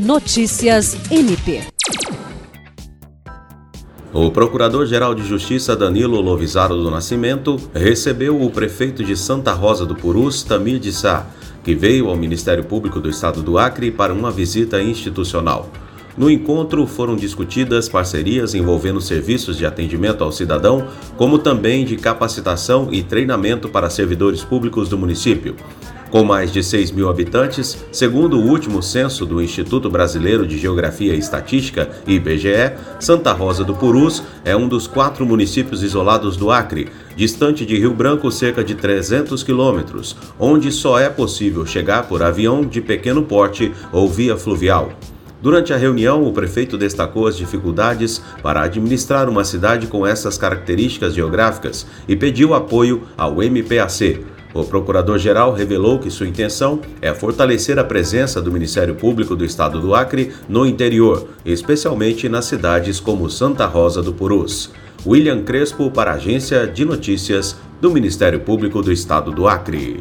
Notícias MP. O Procurador-Geral de Justiça Danilo Lovisaro do Nascimento recebeu o prefeito de Santa Rosa do Purus, Tamir de Sá, que veio ao Ministério Público do Estado do Acre para uma visita institucional. No encontro foram discutidas parcerias envolvendo serviços de atendimento ao cidadão, como também de capacitação e treinamento para servidores públicos do município. Com mais de 6 mil habitantes, segundo o último censo do Instituto Brasileiro de Geografia e Estatística, IBGE, Santa Rosa do Purus é um dos quatro municípios isolados do Acre, distante de Rio Branco cerca de 300 quilômetros, onde só é possível chegar por avião de pequeno porte ou via fluvial. Durante a reunião, o prefeito destacou as dificuldades para administrar uma cidade com essas características geográficas e pediu apoio ao MPAC. O procurador-geral revelou que sua intenção é fortalecer a presença do Ministério Público do Estado do Acre no interior, especialmente nas cidades como Santa Rosa do Purus. William Crespo para a Agência de Notícias do Ministério Público do Estado do Acre.